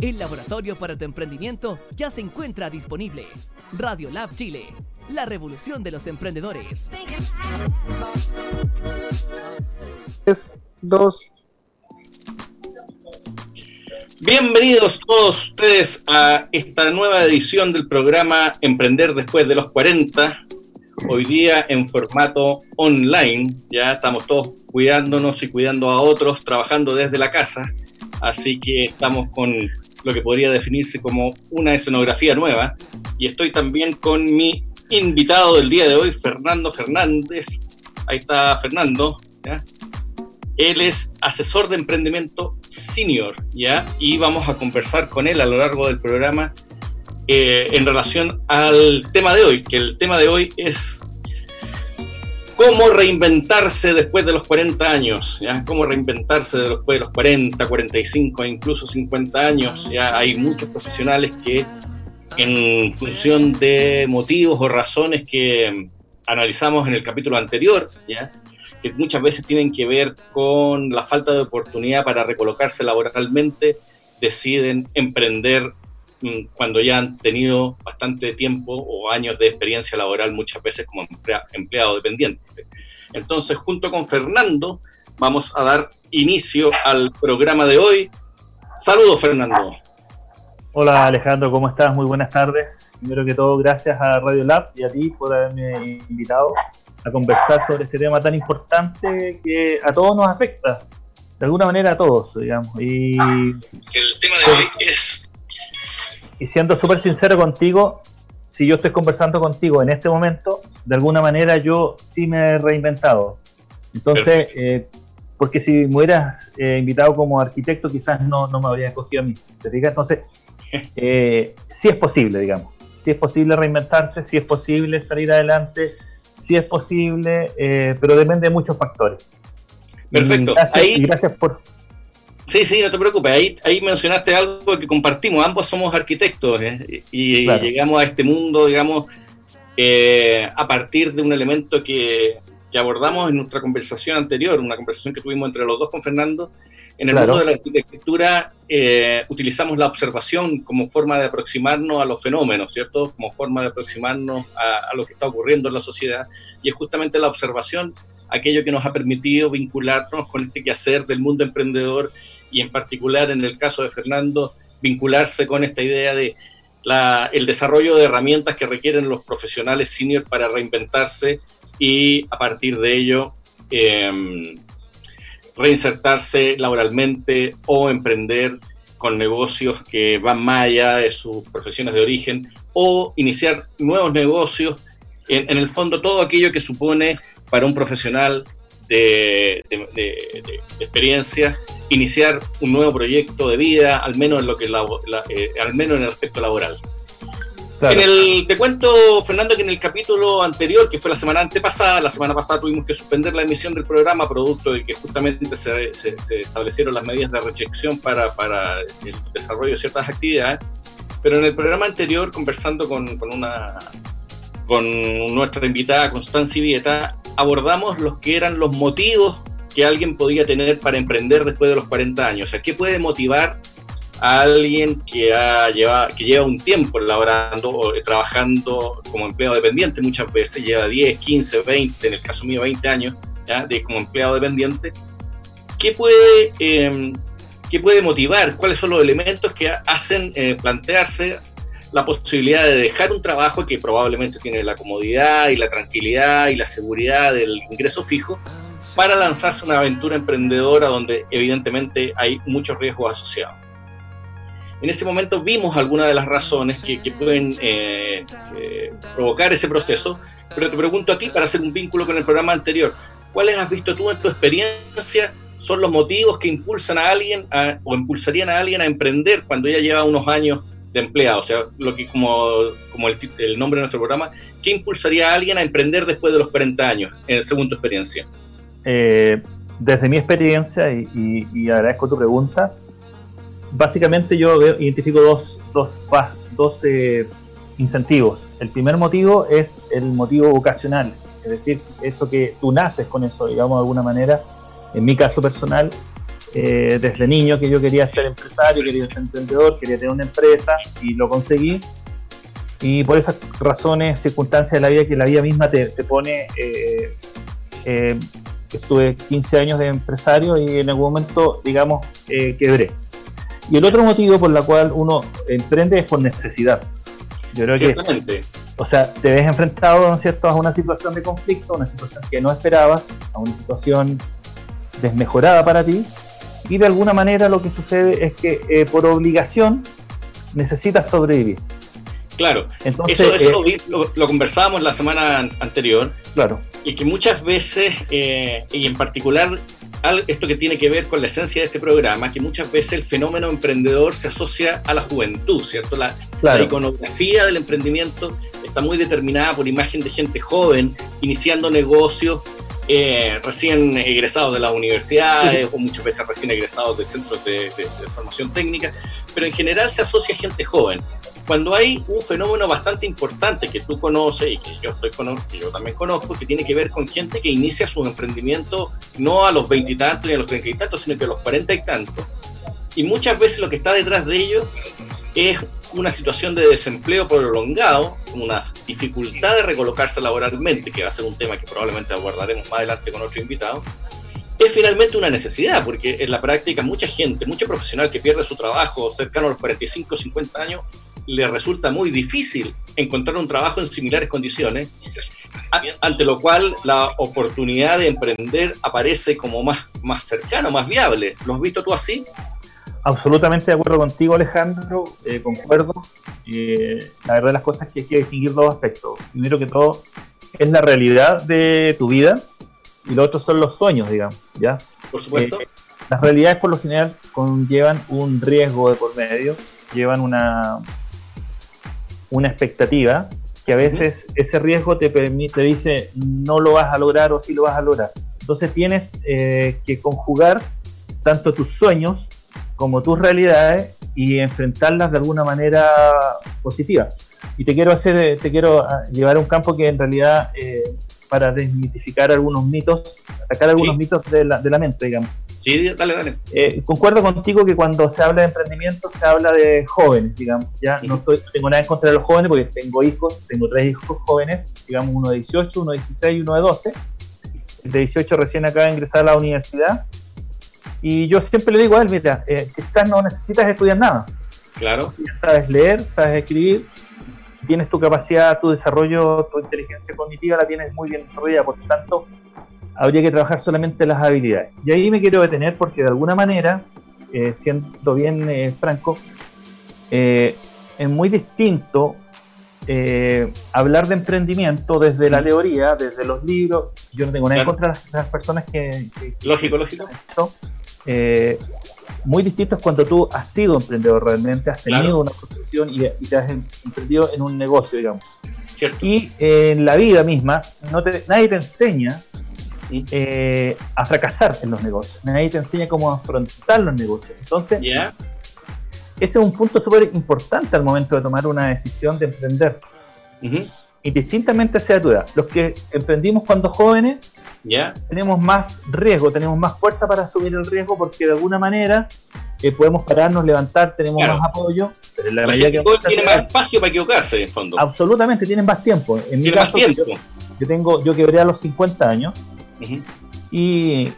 El laboratorio para tu emprendimiento ya se encuentra disponible. Radio Lab Chile, la revolución de los emprendedores. 3, 2. Bienvenidos todos ustedes a esta nueva edición del programa Emprender después de los 40. Hoy día en formato online, ya estamos todos cuidándonos y cuidando a otros, trabajando desde la casa, así que estamos con lo que podría definirse como una escenografía nueva y estoy también con mi invitado del día de hoy, Fernando Fernández. Ahí está Fernando. Él es asesor de emprendimiento senior, ¿ya? Y vamos a conversar con él a lo largo del programa eh, en relación al tema de hoy, que el tema de hoy es cómo reinventarse después de los 40 años, ¿ya? Cómo reinventarse después de los 40, 45 e incluso 50 años, ¿ya? Hay muchos profesionales que en función de motivos o razones que analizamos en el capítulo anterior, ¿ya? que muchas veces tienen que ver con la falta de oportunidad para recolocarse laboralmente, deciden emprender cuando ya han tenido bastante tiempo o años de experiencia laboral, muchas veces como empleado dependiente. Entonces, junto con Fernando, vamos a dar inicio al programa de hoy. Saludos, Fernando. Hola, Alejandro, ¿cómo estás? Muy buenas tardes. Primero que todo, gracias a Radio Lab y a ti por haberme invitado a conversar sobre este tema tan importante que a todos nos afecta, de alguna manera a todos, digamos. Y el tema de hoy es... Y siendo súper sincero contigo, si yo estoy conversando contigo en este momento, de alguna manera yo sí me he reinventado. Entonces, eh, porque si me hubieras eh, invitado como arquitecto, quizás no, no me habría escogido a mí. ¿Te fijas? Entonces, eh, sí es posible, digamos. Sí es posible reinventarse, sí es posible salir adelante, sí es posible, eh, pero depende de muchos factores. Perfecto. Y gracias, por... Sí, sí, no te preocupes. Ahí, ahí mencionaste algo que compartimos. Ambos somos arquitectos ¿eh? y llegamos a este mundo, digamos, eh, a partir de un elemento que, que, abordamos en nuestra conversación anterior, una conversación que tuvimos entre los dos con Fernando. En el mundo de la arquitectura utilizamos la observación como forma de aproximarnos a los fenómenos, ¿cierto? Como forma de aproximarnos a, a, lo que está ocurriendo en la sociedad. Y es justamente la observación aquello que nos ha permitido vincularnos con este quehacer del mundo emprendedor y en particular en el caso de Fernando, vincularse con esta idea de el desarrollo de herramientas que requieren los profesionales senior para reinventarse y a partir de ello eh, reinsertarse laboralmente o emprender con negocios que van más allá de sus profesiones de origen o iniciar nuevos negocios, en, el fondo todo aquello que supone para un profesional de, de, de, experiencia, iniciar un nuevo proyecto de vida, al menos en lo que la, la, eh, al menos en el aspecto laboral. Claro. En el, te cuento, Fernando, que en el capítulo anterior, que fue la semana antepasada, la semana pasada tuvimos que suspender la emisión del programa, producto de que justamente se, se, se establecieron las medidas de reyección para, para, el desarrollo de ciertas actividades. Pero en el programa anterior, conversando con, con una con nuestra invitada Constancia Vieta, abordamos los que eran los motivos que alguien podía tener para emprender después de los 40 años. O sea, ¿qué puede motivar a alguien que, ha lleva, que lleva un tiempo laborando o trabajando como empleado dependiente? Muchas veces lleva 10, 15, 20, en el caso mío 20 años ¿ya? De, como empleado dependiente. ¿Qué puede, eh, ¿Qué puede motivar? ¿Cuáles son los elementos que hacen eh, plantearse la posibilidad de dejar un trabajo que probablemente tiene la comodidad y la tranquilidad y la seguridad del ingreso fijo para lanzarse una aventura emprendedora donde evidentemente hay muchos riesgos asociados. En ese momento vimos algunas de las razones que, que pueden eh, eh, provocar ese proceso, pero te pregunto a ti para hacer un vínculo con el programa anterior, ¿cuáles has visto tú en tu experiencia son los motivos que impulsan a alguien a, o impulsarían a alguien a emprender cuando ya lleva unos años de empleado, o sea, lo que como, como el, el, nombre de nuestro programa, ¿qué impulsaría a alguien a emprender después de los 40 años, en, según tu experiencia? Eh, desde mi experiencia, y, agradezco tu pregunta, básicamente yo identifico dos, dos, dos eh, incentivos. El primer motivo es el motivo vocacional, es decir, eso que tú naces con eso, digamos de alguna manera, en mi caso personal, eh, desde niño que yo quería ser empresario, quería ser emprendedor, quería tener una empresa y lo conseguí. Y por esas razones, circunstancias de la vida que la vida misma te, pone, estuve 15 años de empresario y en algún momento, digamos, quebré. Y el otro motivo por el cual uno emprende es por necesidad. Yo creo que, o sea, te ves enfrentado, ¿no es cierto?, a una situación de conflicto, una situación que no esperabas, a una situación desmejorada para ti, y de alguna manera lo que sucede es que eh, por obligación necesitas sobrevivir. Claro, Entonces, eso, eso eh, lo, conversábamos la semana anterior. Claro. Y que muchas veces, eh, y en particular esto que tiene que ver con la esencia de este programa, que muchas veces el fenómeno emprendedor se asocia a la juventud, ¿cierto? La, iconografía del emprendimiento está muy determinada por imagen de gente joven, iniciando negocios, eh, recién egresados de las universidades o muchas veces recién egresados de centros de, formación técnica, pero en general se asocia a gente joven cuando hay un fenómeno bastante importante que tú conoces y que yo, estoy que yo también conozco, que tiene que ver con gente que inicia su emprendimiento no a los veintitantos ni a los treinta y tantos, sino que a los cuarenta y tantos. Y muchas veces lo que está detrás de ello es una situación de desempleo prolongado, una dificultad de recolocarse laboralmente, que va a ser un tema que probablemente abordaremos más adelante con otro invitado, es finalmente una necesidad, porque en la práctica mucha gente, mucho profesional que pierde su trabajo cercano a los 45 o 50 años, le resulta muy difícil encontrar un trabajo en similares condiciones, ante lo cual la oportunidad de emprender aparece como más, más cercano, más viable. ¿Lo has visto tú así? Absolutamente de acuerdo contigo, Alejandro, eh, concuerdo. Eh, la verdad de las cosas es que hay que distinguir dos aspectos. Primero que todo, es la realidad de tu vida y lo otro son los sueños, digamos, ¿ya? Por supuesto. Eh, las realidades por lo general conllevan un riesgo de por medio, llevan una, una expectativa que a veces ese riesgo te permite, dice no lo vas a lograr o sí lo vas a lograr. Entonces tienes eh, que conjugar tanto tus sueños como tus realidades y enfrentarlas de alguna manera positiva. Y te quiero hacer, te quiero ah, llevar a un campo que en realidad eh, para desmitificar algunos mitos, sacar algunos mitos de la, de la mente, digamos. Sí, dale, dale. Eh, concuerdo contigo que cuando se habla de emprendimiento se habla de jóvenes, digamos. Ya no estoy, tengo nada en contra de los jóvenes porque tengo hijos, tengo tres hijos jóvenes, digamos uno de 18, uno de 16 y uno de 12. El de 18 recién acaba de ingresar a la universidad. Y yo siempre le digo a él, mira, eh, quizás no necesitas estudiar nada. Claro. Ya sabes leer, sabes escribir, tienes tu capacidad, tu desarrollo, tu inteligencia cognitiva la tienes muy bien desarrollada. Por lo tanto, habría que trabajar solamente las habilidades. Y ahí me quiero detener porque de alguna manera, eh, siendo bien eh, franco, eh, es muy distinto hablar de emprendimiento desde la teoría, desde los libros. Yo no tengo nada en contra de las, personas que, Lógico, lógico. muy distinto es cuando tú has sido emprendedor realmente, has tenido una profesión y, te has em, emprendido en un negocio, digamos. Y en la vida misma, no nadie te enseña eh, a fracasar en los negocios. Nadie te enseña cómo afrontar los negocios. Entonces, ese es un punto súper importante al momento de tomar una decisión de emprender. Indistintamente sea tu edad. Los que emprendimos cuando jóvenes, tenemos más riesgo, tenemos más fuerza para asumir el riesgo porque de alguna manera eh, podemos pararnos, levantar, tenemos más apoyo. Pero la, que tiene más espacio para equivocarse, en el fondo. Absolutamente, tienen más tiempo. En mi caso, Yo, yo, tengo, yo quebré a los 50 años y,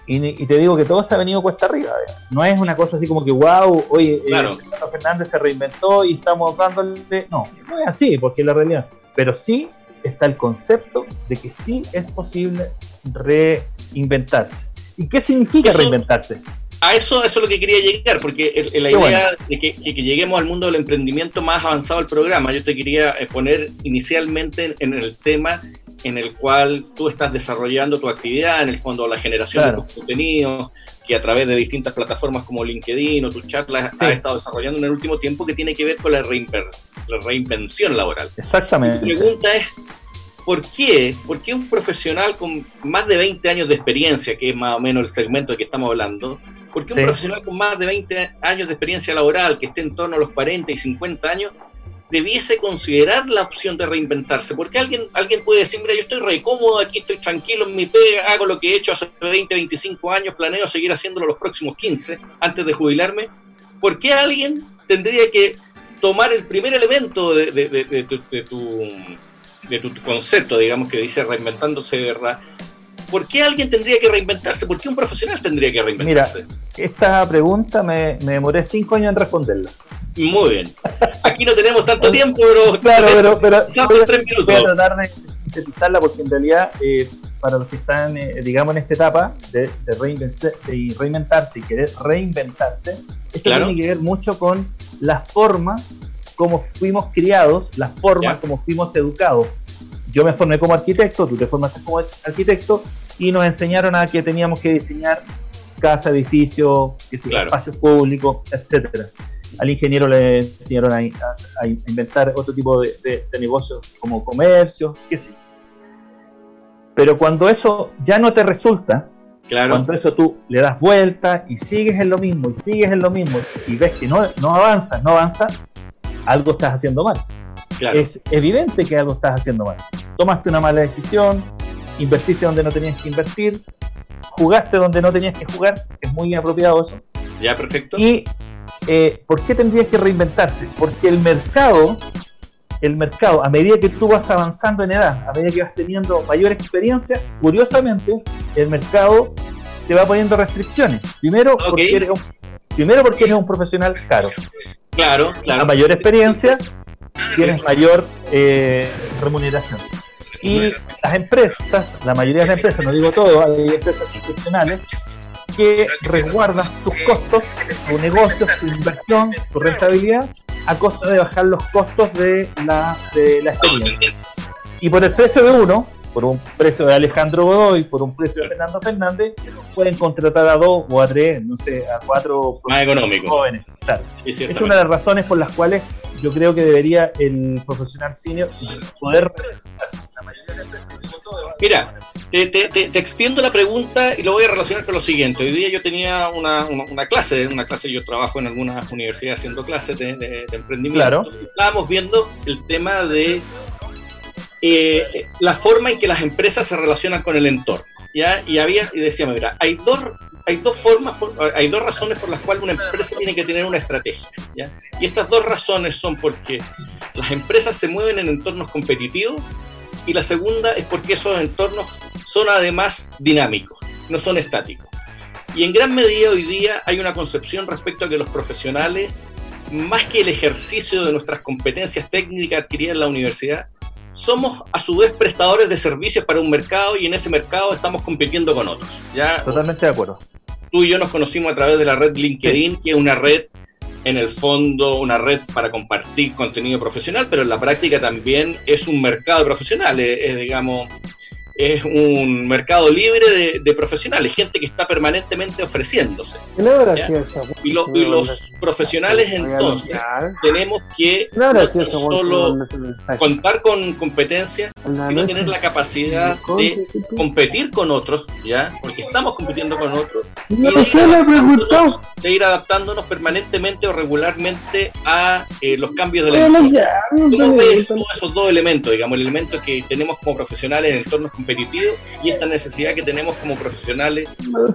te digo que todo se ha venido cuesta arriba. No es una cosa así como que, wow, oye, eh, claro. Fernández se reinventó y estamos dándole. No, no es así, porque es la realidad. Pero sí está el concepto de que sí es posible reinventarse. ¿Y qué significa reinventarse? A eso, eso es lo que quería llegar, porque la idea de que, lleguemos al mundo del emprendimiento más avanzado del programa, yo te quería eh, poner inicialmente en el tema en el cual tú estás desarrollando tu actividad, en el fondo la generación de contenidos, que a través de distintas plataformas como LinkedIn o tus charlas has estado desarrollando en el último tiempo que tiene que ver con la, reinvención laboral. Exactamente. Mi pregunta es, ¿por qué? ¿por qué un profesional con más de 20 años de experiencia, que es más o menos el segmento de que estamos hablando, ¿por qué un profesional con más de 20 años de experiencia laboral, que esté en torno a los 40 y 50 años, debiese considerar la opción de reinventarse, porque alguien, alguien puede decir, mira, yo estoy re cómodo aquí, estoy tranquilo en mi pega, hago lo que he hecho hace 20, 25 años, planeo seguir haciéndolo los próximos 15 antes de jubilarme. ¿Por qué alguien tendría que tomar el primer elemento de, de, tu, de, tu, concepto, digamos, que dice reinventándose de verdad? ¿Por qué alguien tendría que reinventarse? ¿Por qué un profesional tendría que reinventarse? Mira, esta pregunta me, me demoré cinco años en responderla. Muy bien. Aquí no tenemos tanto tiempo, pero. Claro, pero. pero voy, tres minutos. voy a tratar de sintetizarla porque en realidad, eh, para los que están, eh, digamos, en esta etapa de, reinventarse y querer reinventarse, esto tiene que ver mucho con la forma como fuimos criados, las formas como fuimos educados. Yo me formé como arquitecto, tú te formaste como arquitecto y nos enseñaron a que teníamos que diseñar casa, edificio, espacios públicos, etcétera al ingeniero le enseñaron a, inventar otro tipo de, negocios como comercio, qué sé. Pero cuando eso ya no te resulta, claro. cuando eso tú le das vuelta y sigues en lo mismo y sigues en lo mismo y ves que no, no avanzas, no avanzas, algo estás haciendo mal. Es evidente que algo estás haciendo mal. Tomaste una mala decisión, invertiste donde no tenías que invertir, jugaste donde no tenías que jugar, es muy apropiado eso. Ya, perfecto. Y eh, ¿por qué tendría que reinventarse? Porque el mercado, el mercado, a medida que tú vas avanzando en edad, a medida que vas teniendo mayor experiencia, curiosamente, el mercado te va poniendo restricciones. Primero, porque, eres un, primero porque eres un profesional caro. Claro, claro. A mayor experiencia, tienes mayor eh, remuneración. Y las empresas, la mayoría de las empresas, no digo todo, hay empresas institucionales que resguarda sus costos, su negocio, su inversión, su rentabilidad, a costa de bajar los costos de la, de la experiencia. Y por el precio de uno, por un precio de Alejandro Godoy, por un precio de Fernando Fernández, pueden contratar a dos o a tres, no sé, a cuatro más económicos jóvenes. es una de las razones por las cuales yo creo que debería el profesional senior poder Mira, te, extiendo la pregunta y lo voy a relacionar con lo siguiente. Hoy día yo tenía una, una, clase, una clase, yo trabajo en algunas universidades haciendo clases de, emprendimiento. Estábamos viendo el tema de eh, la forma en que las empresas se relacionan con el entorno. ¿ya? Y había, y decíamos, mira, hay dos, hay dos formas, hay dos razones por las cuales una empresa tiene que tener una estrategia. Y estas dos razones son porque las empresas se mueven en entornos competitivos y la segunda es porque esos entornos son además dinámicos, no son estáticos. Y en gran medida hoy día hay una concepción respecto a que los profesionales, más que el ejercicio de nuestras competencias técnicas adquiridas en la universidad, somos a su vez prestadores de servicios para un mercado y en ese mercado estamos compitiendo con otros. ¿ya? Totalmente de acuerdo. Tú y yo nos conocimos a través de la red LinkedIn, que es una red en el fondo una red para compartir contenido profesional, pero en la práctica también es un mercado profesional, es, digamos, es un mercado libre de, profesionales, gente que está permanentemente ofreciéndose. Y, los profesionales entonces tenemos que no solo contar con competencias, sino tener la capacidad de competir con otros, ¿ya? porque estamos compitiendo con otros, y de ir, adaptándonos, permanentemente o regularmente a eh, los cambios de la ¿Cómo ves esos dos elementos? Digamos, el elemento que tenemos como profesionales en entornos competitivos y esta necesidad que tenemos como profesionales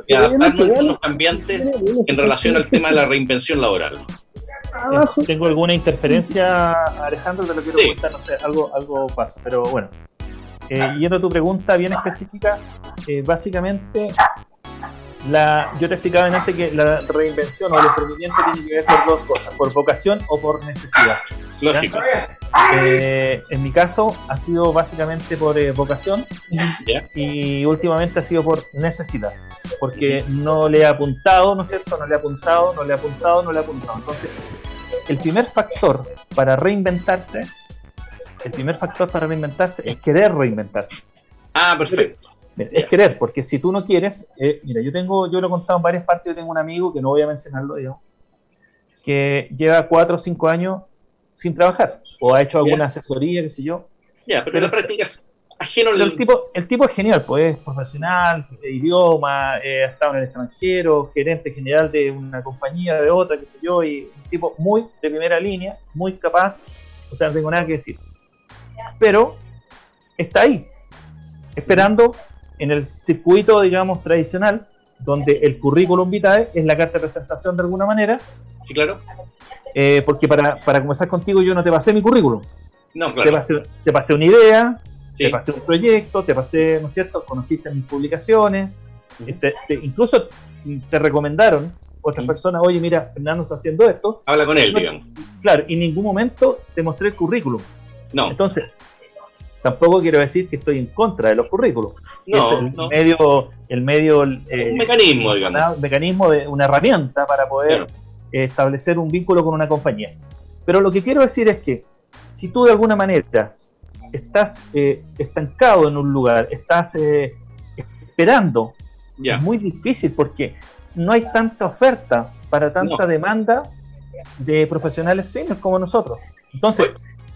de adaptarnos a los cambiantes en relación al tema de la reinvención laboral. Tengo alguna interferencia, Alejandro, te lo quiero contar, no sé, algo, algo pasa, pero bueno. Eh, yendo a tu pregunta bien específica, eh, básicamente la, yo te explicaba antes que la reinvención o el emprendimiento tiene que ver por dos cosas, por vocación o por necesidad. Lógico. Eh, en mi caso ha sido básicamente por eh, vocación y últimamente ha sido por necesidad, porque no le he apuntado, ¿no es cierto? No le he apuntado, no le he apuntado, no le he apuntado. Entonces, el primer factor para reinventarse, el primer factor para reinventarse es querer reinventarse. Ah, perfecto. Es querer, porque si tú no quieres, eh, mira, yo tengo, yo lo he contado en varias partes, yo tengo un amigo que no voy a mencionarlo, digamos, que lleva cuatro o cinco años sin trabajar, o ha hecho alguna asesoría, qué sé yo. Ya, pero, la práctica es ajeno el tipo, el tipo es genial, pues es profesional, de idioma, eh, ha estado en el extranjero, gerente general de una compañía, de otra, qué sé yo, y un tipo muy de primera línea, muy capaz, o sea, no tengo nada que decir. Pero está ahí, esperando en el circuito, digamos, tradicional, donde el currículum vitae es la carta de presentación de alguna manera. Sí, claro. Eh, porque para, para comenzar contigo yo no te pasé mi currículum. No, claro. Te pasé, te pasé una idea, te pasé un proyecto, te pasé, ¿no es cierto? Conociste mis publicaciones, incluso te recomendaron otras personas, oye, mira, Fernando está haciendo esto. Habla con él, digamos. Claro, y en ningún momento te mostré el currículum. No. Entonces, tampoco quiero decir que estoy en contra de los currículos. No, el medio, el medio eh, un mecanismo, digamos. Un mecanismo de una herramienta para poder establecer un vínculo con una compañía. Pero lo que quiero decir es que si tú de alguna manera estás eh, estancado en un lugar, estás eh, esperando, es muy difícil porque no hay tanta oferta para tanta demanda de profesionales seniors como nosotros. Entonces,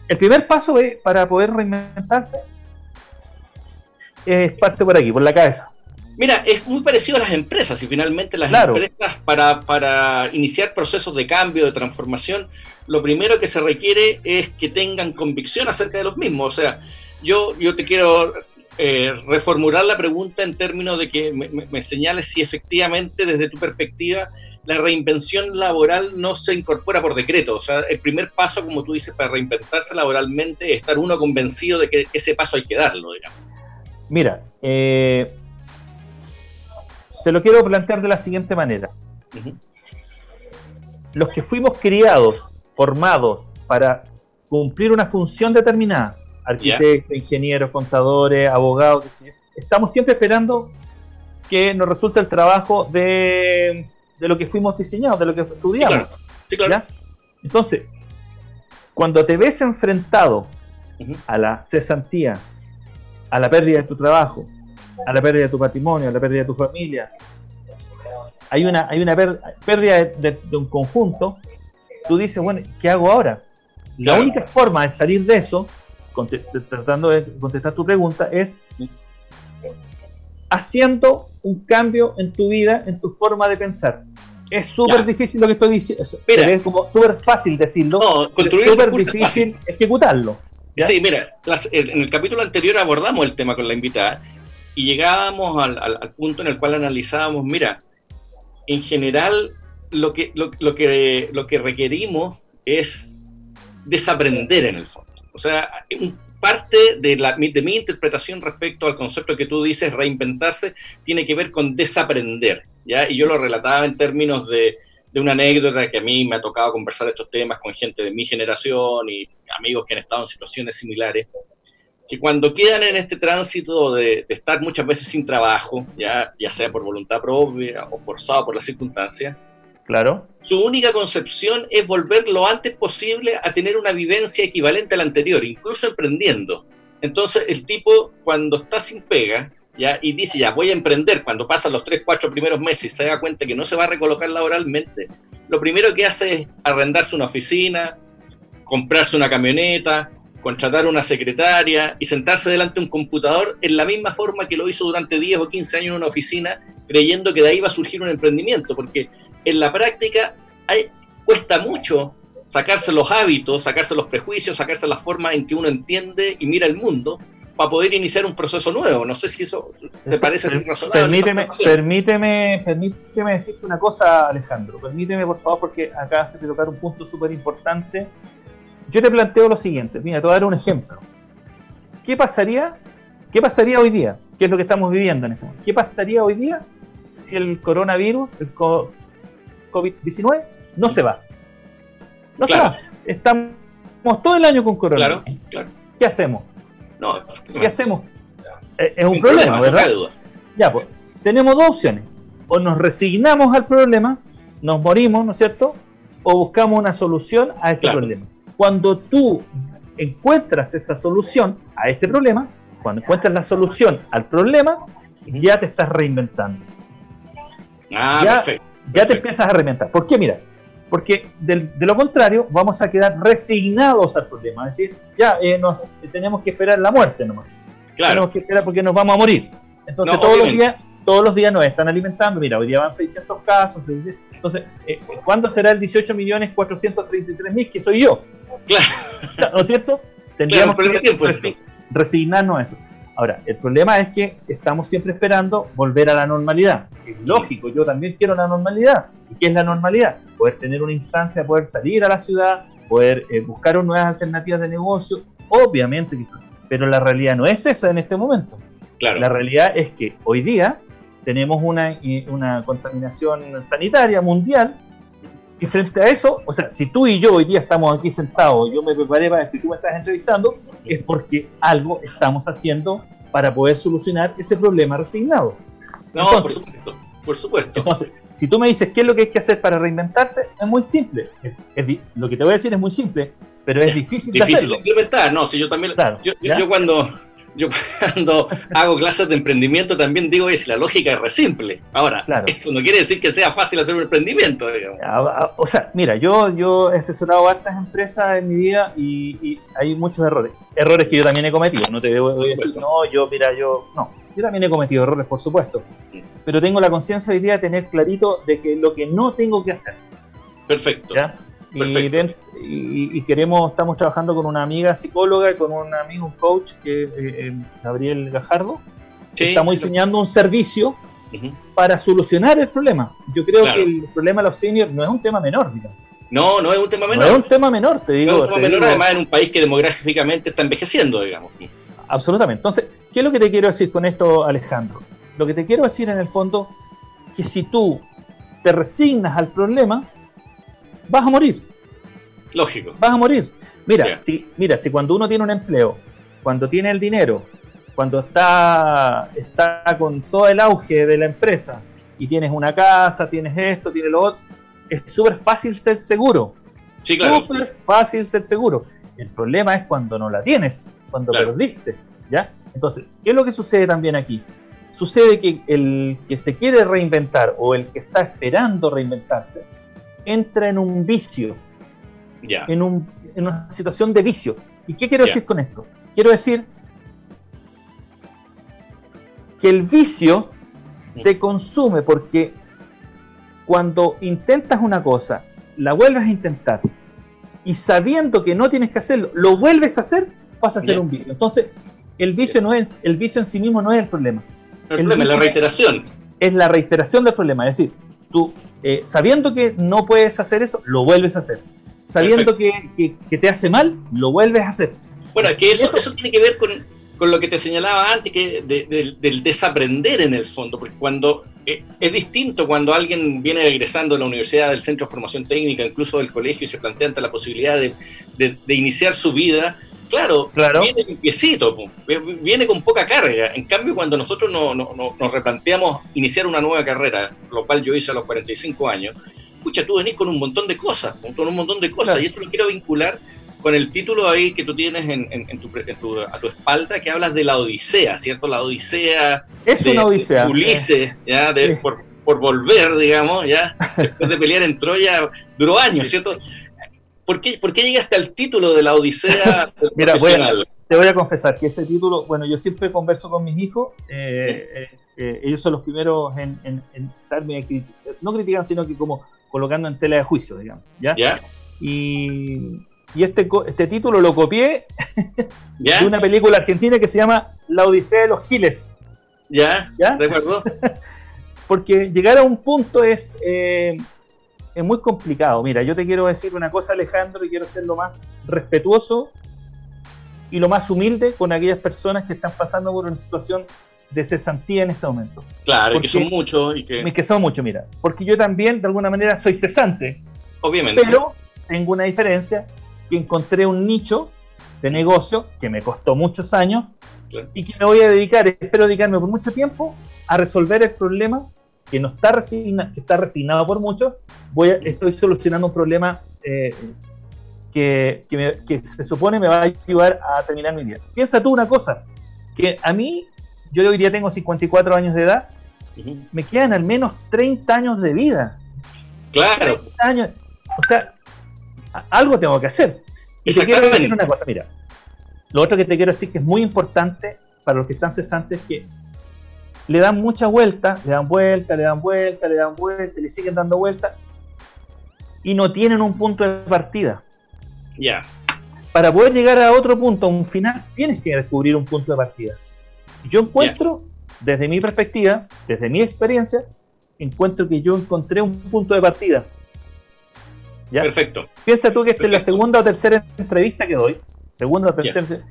el primer paso para poder reinventarse es parte por aquí, por la cabeza. Mira, es muy parecido a las empresas y finalmente las empresas para, para iniciar procesos de cambio, de transformación, lo primero que se requiere es que tengan convicción acerca de los mismos. O sea, yo, yo te quiero eh, reformular la pregunta en términos de que me, señales si efectivamente desde tu perspectiva la reinvención laboral no se incorpora por decreto. O sea, el primer paso, como tú dices, para reinventarse laboralmente es estar uno convencido de que ese paso hay que darlo, digamos. Mira, eh, te lo quiero plantear de la siguiente manera. Los que fuimos criados, formados para cumplir una función determinada, arquitectos, ingenieros, contadores, abogados, estamos siempre esperando que nos resulte el trabajo de, lo que fuimos diseñados, de lo que estudiamos. Entonces, cuando te ves enfrentado a la cesantía, a la pérdida de tu trabajo, a la pérdida de tu patrimonio, a la pérdida de tu familia, hay una, hay una pérdida de, un conjunto, tú dices, bueno, ¿qué hago ahora? La única forma de salir de eso tratando de contestar tu pregunta, es haciendo un cambio en tu vida, en tu forma de pensar. Es súper difícil lo que estoy diciendo. Es como súper fácil decirlo. No, súper difícil ejecutarlo. Sí, mira, en el capítulo anterior abordamos el tema con la invitada y llegábamos al, punto en el cual analizábamos, mira, en general lo que, lo, que, lo que requerimos es desaprender en el fondo. O sea, parte de, la, de mi interpretación respecto al concepto que tú dices, reinventarse, tiene que ver con desaprender. ¿ya? Y yo lo relataba en términos de, de una anécdota que a mí me ha tocado conversar estos temas con gente de mi generación y amigos que han estado en situaciones similares, que cuando quedan en este tránsito de, de, estar muchas veces sin trabajo, ya, ya sea por voluntad propia o forzado por las circunstancias, Claro. Su única concepción es volver lo antes posible a tener una vivencia equivalente a la anterior, incluso emprendiendo. Entonces el tipo cuando está sin pega, ya, y dice ya voy a emprender, cuando pasan los 3, 4 primeros meses y se da cuenta que no se va a recolocar laboralmente, lo primero que hace es arrendarse una oficina, comprarse una camioneta, contratar una secretaria y sentarse delante de un computador en la misma forma que lo hizo durante 10 o 15 años en una oficina, creyendo que de ahí va a surgir un emprendimiento, porque en la práctica hay, cuesta mucho sacarse los hábitos, sacarse los prejuicios, sacarse la forma en que uno entiende y mira el mundo para poder iniciar un proceso nuevo. No sé si eso te parece razonable. Permíteme, permíteme, permíteme decirte una cosa, Alejandro. Permíteme, por favor, porque acá de tocar un punto súper importante. Yo te planteo lo siguiente. Mira, te voy a dar un ejemplo. ¿Qué pasaría? ¿Qué pasaría hoy día? ¿Qué es lo que estamos viviendo en este momento? ¿Qué pasaría hoy día si el coronavirus, el, COVID-19, no se va. No se va. Estamos todo el año con coronavirus. Claro, claro. ¿Qué hacemos? No, ¿Qué hacemos? Eh, es un problema, ¿verdad? Ya, pues, tenemos dos opciones. O nos resignamos al problema, nos morimos, ¿no es cierto? O buscamos una solución a ese problema. Cuando tú encuentras esa solución a ese problema, cuando encuentras la solución al problema, ya te estás reinventando. Ah, perfecto ya te empiezas a reventar. ¿Por qué? Mira, porque de, lo contrario vamos a quedar resignados al problema. Es decir, ya eh, nos, tenemos que esperar la muerte nomás. Claro. Tenemos que esperar porque nos vamos a morir. Entonces todos los días todos los días nos están alimentando. Mira, hoy día van 600 casos. Entonces, eh, ¿cuándo será el 18.433.000 que soy yo? Claro. ¿No es cierto? Tendríamos que resignarnos a eso. Ahora, el problema es que estamos siempre esperando volver a la normalidad. Es lógico, yo también quiero la normalidad. ¿Y qué es la normalidad? Poder tener una instancia, poder salir a la ciudad, poder eh, buscar nuevas alternativas de negocio, obviamente, pero la realidad no es esa en este momento. Claro. La realidad es que hoy día tenemos una, una contaminación sanitaria mundial y frente a eso, o sea, si tú y yo hoy día estamos aquí sentados, yo me preparé para que tú me estás entrevistando, es porque algo estamos haciendo para poder solucionar ese problema resignado. No, por supuesto, por supuesto. Entonces, si tú me dices qué es lo que hay que hacer para reinventarse, es muy simple. lo que te voy a decir es muy simple, pero es difícil, de hacerlo. implementar, no, si yo también, yo cuando yo cuando hago clases de emprendimiento también digo es la lógica es re simple. Ahora, eso no quiere decir que sea fácil hacer un emprendimiento. O sea, mira, yo, yo he asesorado a estas empresas en mi vida y, hay muchos errores. Errores que yo también he cometido. No te debo decir, no, yo, mira, yo, no. Yo también he cometido errores, por supuesto. Pero tengo la conciencia hoy día de tener clarito de que lo que no tengo que hacer. Perfecto. ¿ya? Y, queremos, estamos trabajando con una amiga psicóloga y con un amigo, un coach, que es eh, eh, Gabriel Gajardo. estamos diseñando un servicio para solucionar el problema. Yo creo que el problema de los seniors no es un tema menor, No, no es un tema menor. No es un tema menor, te digo. No es un tema menor, además en un país que demográficamente está envejeciendo, digamos. Absolutamente. Entonces, ¿qué es lo que te quiero decir con esto, Alejandro? Lo que te quiero decir en el fondo, que si tú te resignas al problema, vas a morir. Lógico. Vas a morir. Mira, si, mira, si cuando uno tiene un empleo, cuando tiene el dinero, cuando está, está con todo el auge de la empresa y tienes una casa, tienes esto, tienes lo otro, es súper fácil ser seguro. Sí, claro. Súper fácil ser seguro. El problema es cuando no la tienes, cuando perdiste. ¿ya? Entonces, ¿qué es lo que sucede también aquí? Sucede que el que se quiere reinventar o el que está esperando reinventarse, entra en un vicio, en, un, en, una situación de vicio. ¿Y qué quiero decir con esto? Quiero decir que el vicio te consume porque cuando intentas una cosa, la vuelves a intentar y sabiendo que no tienes que hacerlo, lo vuelves a hacer, pasa a ser un vicio. Entonces, el vicio no es el vicio en sí mismo no es el problema. El, problema es la reiteración. Es la reiteración del problema, es decir, tú eh, sabiendo que no puedes hacer eso, lo vuelves a hacer. Sabiendo que, te hace mal, lo vuelves a hacer. Bueno, que eso, eso, tiene que ver con, lo que te señalaba antes, que del desaprender en el fondo, porque cuando eh, es distinto cuando alguien viene egresando de la universidad, del centro de formación técnica, incluso del colegio, y se plantea ante la posibilidad de, de iniciar su vida Claro, viene limpiecito, viene con poca carga. En cambio, cuando nosotros no, nos replanteamos iniciar una nueva carrera, lo cual yo hice a los 45 años, escucha, tú venís con un montón de cosas, con un montón de cosas, y esto lo quiero vincular con el título ahí que tú tienes en, tu, a tu espalda, que hablas de la Odisea, ¿cierto? La Odisea. Es una Odisea. Ulises, ya, por, por volver, digamos, ya, después de pelear en Troya, duró años, ¿cierto? ¿Por qué, ¿Por qué llegaste al título de la Odisea Mira, te voy a confesar que ese título, bueno, yo siempre converso con mis hijos, eh, eh, eh, ellos son los primeros en, en, darme, no critican, sino que como colocando en tela de juicio, digamos, ¿ya? Y, y este, este título lo copié de una película argentina que se llama La Odisea de los Giles. ¿Ya? ¿Ya? ¿De acuerdo? Porque llegar a un punto es es muy complicado. Mira, yo te quiero decir una cosa, Alejandro, y quiero ser lo más respetuoso y lo más humilde con aquellas personas que están pasando por una situación de cesantía en este momento. Claro, que son muchos y que... que son muchos, mira. Porque yo también, de alguna manera, soy cesante. Obviamente. Pero tengo una diferencia, que encontré un nicho de negocio que me costó muchos años y que me voy a dedicar, espero dedicarme por mucho tiempo, a resolver el problema que no está resignado, que está resignado por muchos, voy estoy solucionando un problema eh, que, se supone me va a ayudar a terminar mi vida. Piensa tú una cosa, que a mí, yo hoy día tengo 54 años de edad, me quedan al menos 30 años de vida. Claro. años, o sea, algo tengo que hacer. Y te quiero decir una cosa, mira, lo otro que te quiero decir que es muy importante para los que están cesantes es que le dan muchas vueltas, le dan vueltas, le dan vueltas, le dan vueltas, le siguen dando vueltas y no tienen un punto de partida. Ya. para poder llegar a otro punto, a un final, tienes que descubrir un punto de partida. Yo encuentro, desde mi perspectiva, desde mi experiencia, encuentro que yo encontré un punto de partida. ¿Ya? Perfecto. Piensa tú que esta es la segunda o tercera entrevista que doy. Segunda o tercera.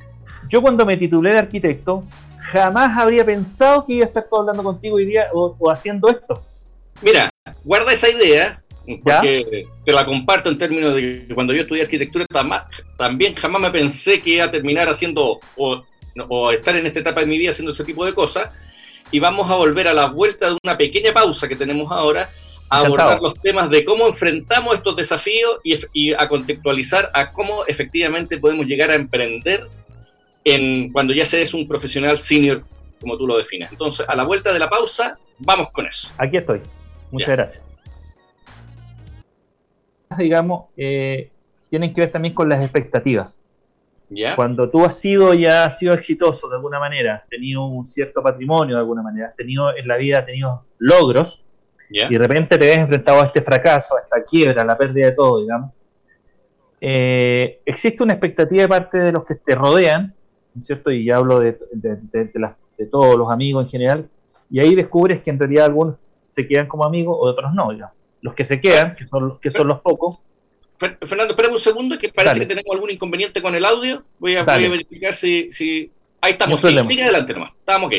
Yo cuando me titulé de arquitecto, jamás habría pensado que iba a estar todo hablando contigo hoy día o, haciendo esto. Mira, guarda esa idea, porque te la comparto en términos de que cuando yo estudié arquitectura también jamás me pensé que iba a terminar haciendo o, o, estar en esta etapa de mi vida haciendo este tipo de cosas. Y vamos a volver a la vuelta de una pequeña pausa que tenemos ahora a abordar los temas de cómo enfrentamos estos desafíos y, y, a contextualizar a cómo efectivamente podemos llegar a emprender en, cuando ya seas un profesional senior, como tú lo defines. Entonces, a la vuelta de la pausa, vamos con eso. Aquí estoy. Muchas gracias. Digamos, eh, tienen que ver también con las expectativas. ¿Ya? Cuando tú has sido ya has sido exitoso de alguna manera, has tenido un cierto patrimonio de alguna manera, has tenido en la vida has tenido logros, y de repente te ves enfrentado a este fracaso, a esta quiebra, a la pérdida de todo, digamos. Eh, existe una expectativa de parte de los que te rodean cierto? Y ya hablo de, de, todos los amigos en general, y ahí descubres que en realidad algunos se quedan como amigos, otros no, Los que se quedan, que son, que son los pocos. Fernando, espera un segundo, que parece que tenemos algún inconveniente con el audio. Voy a, verificar si, si, Ahí estamos, sí, sigue adelante nomás. Estamos ok.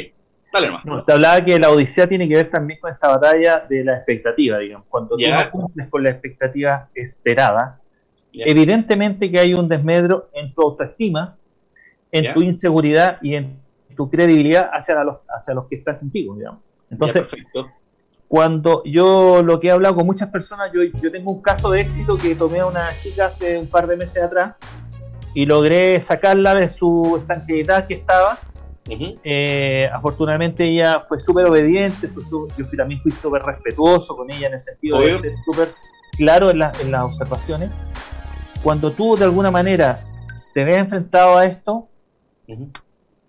Dale nomás. te hablaba que la Odisea tiene que ver también con esta batalla de la expectativa, digamos. Cuando tú no cumples con la expectativa esperada, evidentemente que hay un desmedro en tu autoestima en tu inseguridad y en tu credibilidad hacia los, hacia los que están contigo, digamos. Entonces, cuando yo lo que he hablado con muchas personas, yo, yo tengo un caso de éxito que tomé a una chica hace un par de meses atrás y logré sacarla de su estanqueidad que estaba. Eh, afortunadamente ella fue súper obediente, yo también fui súper respetuoso con ella en el sentido de ser súper claro en, en las observaciones. Cuando tú de alguna manera te ves enfrentado a esto,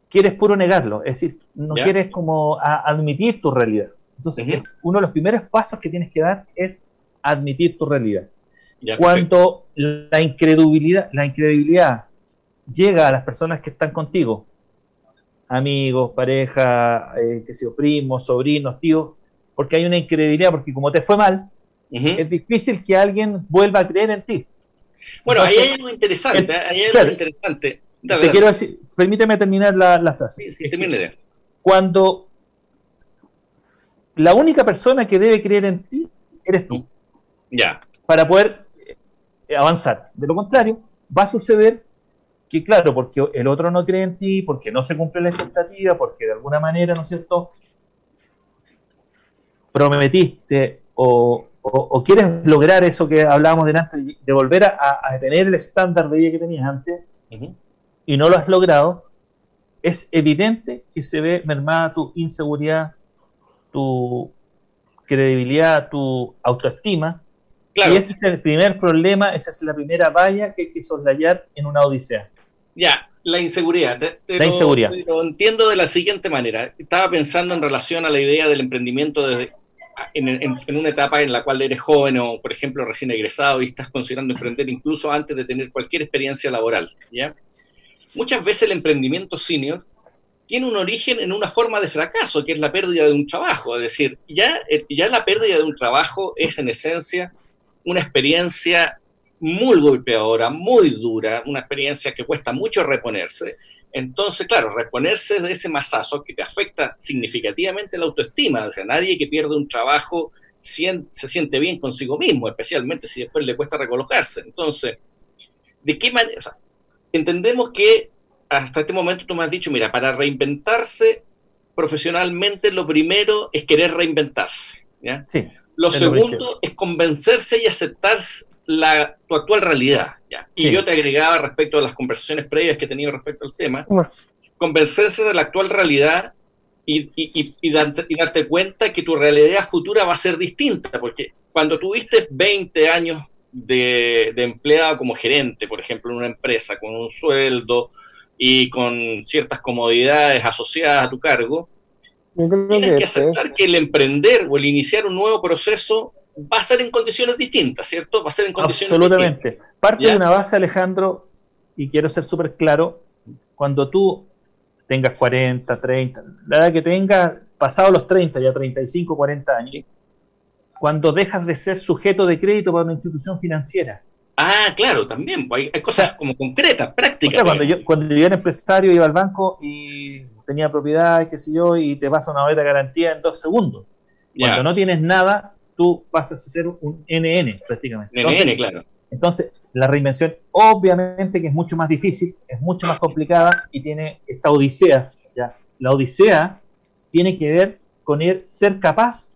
quieres puro negarlo, es decir, no quieres como admitir tu realidad. Entonces, uno de los primeros pasos que tienes que dar es admitir tu realidad. Cuando la incredulidad, la incredibilidad llega a las personas que están contigo, amigos, pareja, eh, que sea, primos, sobrinos, tíos, porque hay una incredulidad, porque como te fue mal, es difícil que alguien vuelva a creer en ti. Bueno, ahí hay algo interesante, hay algo interesante. Te quiero decir, permíteme terminar la, frase. Sí, termine. Cuando la única persona que debe creer en ti eres tú. Ya. Para poder eh, avanzar. De lo contrario, va a suceder que, claro, porque el otro no cree en ti, porque no se cumple la expectativa, porque de alguna manera, ¿no es cierto? Prometiste o, quieres lograr eso que hablábamos delante, de volver a, tener el estándar de vida que tenías antes, y no lo has logrado, es evidente que se ve mermada tu inseguridad, tu credibilidad, tu autoestima. Y ese es el primer problema, esa es la primera valla que hay que soslayar en una odisea. Ya, la inseguridad. la inseguridad. Lo entiendo de la siguiente manera. Estaba pensando en relación a la idea del emprendimiento desde, en, en, una etapa en la cual eres joven o, por ejemplo, recién egresado y estás considerando emprender incluso antes de tener cualquier experiencia laboral. ¿ya? Muchas veces el emprendimiento senior tiene un origen en una forma de fracaso, que es la pérdida de un trabajo. Es decir, ya, eh, ya la pérdida de un trabajo es en esencia una experiencia muy golpeadora, muy dura, una experiencia que cuesta mucho reponerse. Entonces, claro, reponerse de ese masazo que te afecta significativamente la autoestima. O sea, nadie que pierde un trabajo se siente bien consigo mismo, especialmente si después le cuesta recolocarse. Entonces, ¿de qué manera? Entendemos que hasta este momento tú me has dicho, mira, para reinventarse profesionalmente lo primero es querer reinventarse. ¿ya? lo segundo es convencerse y aceptar la, tu actual realidad. ¿ya? Y yo te agregaba respecto a las conversaciones previas que he tenido respecto al tema, convencerse de la actual realidad y, y, y, darte, y, darte, cuenta que tu realidad futura va a ser distinta, porque cuando tuviste 20 años de, empleado como gerente, por ejemplo, en una empresa, con un sueldo y con ciertas comodidades asociadas a tu cargo, tienes que aceptar que el emprender o el iniciar un nuevo proceso va a ser en condiciones distintas, ¿cierto? Va a ser en condiciones Absolutamente. Parte de una base, Alejandro, y quiero ser súper claro, cuando tú tengas 40, 30, la edad que tengas, pasado los 30, ya 35, 40 años, cuando dejas de ser sujeto de crédito para una institución financiera. Ah, claro, también. Pues, hay, cosas como concretas, prácticas. cuando, yo, cuando yo era empresario iba al banco y tenía propiedad, qué sé yo, y te pasa una hora de garantía en dos segundos. Cuando no tienes nada, tú pasas a ser un NN prácticamente. NN, claro. Entonces, la reinvención obviamente que es mucho más difícil, es mucho más complicada y tiene esta odisea. ¿ya? La odisea tiene que ver con ir, ser capaz